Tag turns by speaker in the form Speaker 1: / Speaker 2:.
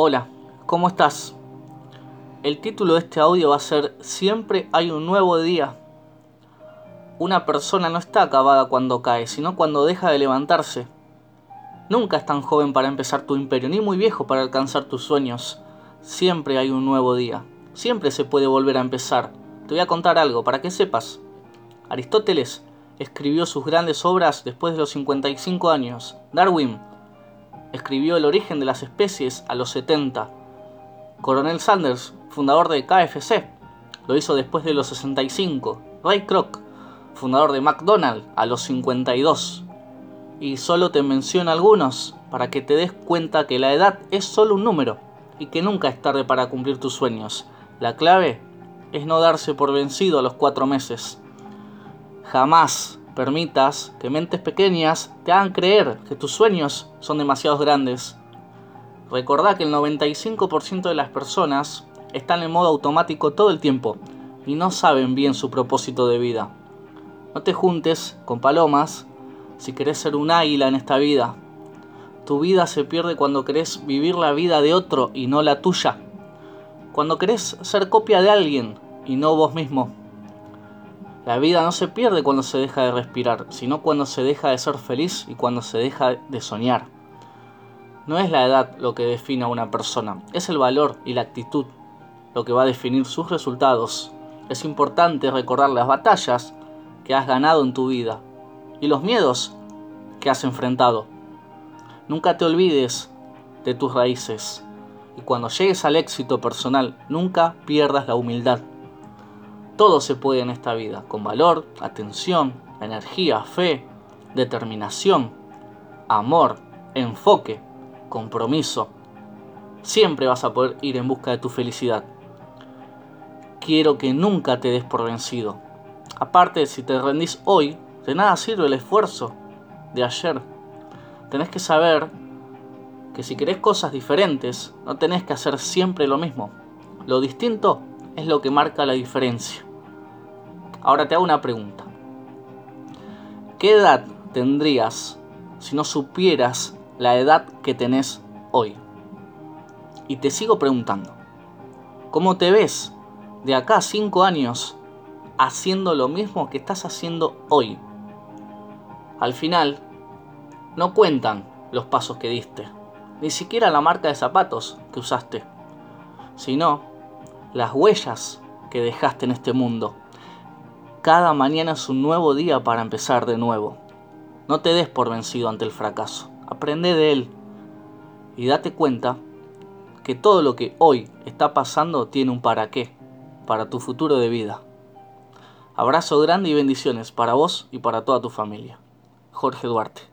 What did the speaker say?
Speaker 1: Hola, ¿cómo estás? El título de este audio va a ser Siempre hay un nuevo día. Una persona no está acabada cuando cae, sino cuando deja de levantarse. Nunca es tan joven para empezar tu imperio, ni muy viejo para alcanzar tus sueños. Siempre hay un nuevo día. Siempre se puede volver a empezar. Te voy a contar algo para que sepas. Aristóteles escribió sus grandes obras después de los 55 años. Darwin escribió El origen de las especies a los 70. Coronel Sanders, fundador de KFC, lo hizo después de los 65. Ray Kroc, fundador de McDonald's, a los 52. Y solo te menciono algunos para que te des cuenta que la edad es solo un número y que nunca es tarde para cumplir tus sueños. La clave es no darse por vencido a los cuatro meses. Jamás permitas que mentes pequeñas te hagan creer que tus sueños son demasiado grandes. Recordá que el 95% de las personas están en modo automático todo el tiempo y no saben bien su propósito de vida. No te juntes con palomas si querés ser un águila en esta vida. Tu vida se pierde cuando querés vivir la vida de otro y no la tuya. Cuando querés ser copia de alguien y no vos mismo. La vida no se pierde cuando se deja de respirar, sino cuando se deja de ser feliz y cuando se deja de soñar. No es la edad lo que define a una persona, es el valor y la actitud lo que va a definir sus resultados. Es importante recordar las batallas que has ganado en tu vida y los miedos que has enfrentado. Nunca te olvides de tus raíces y cuando llegues al éxito personal, nunca pierdas la humildad. Todo se puede en esta vida, con valor, atención, energía, fe, determinación, amor, enfoque, compromiso. Siempre vas a poder ir en busca de tu felicidad. Quiero que nunca te des por vencido. Aparte, si te rendís hoy, de nada sirve el esfuerzo de ayer. Tenés que saber que si querés cosas diferentes, no tenés que hacer siempre lo mismo. Lo distinto es lo que marca la diferencia. Ahora te hago una pregunta. ¿Qué edad tendrías si no supieras la edad que tenés hoy? Y te sigo preguntando. ¿Cómo te ves de acá a 5 años haciendo lo mismo que estás haciendo hoy? Al final, no cuentan los pasos que diste, ni siquiera la marca de zapatos que usaste, sino las huellas que dejaste en este mundo. Cada mañana es un nuevo día para empezar de nuevo. No te des por vencido ante el fracaso. Aprende de él y date cuenta que todo lo que hoy está pasando tiene un para qué, para tu futuro de vida. Abrazo grande y bendiciones para vos y para toda tu familia. Jorge Duarte.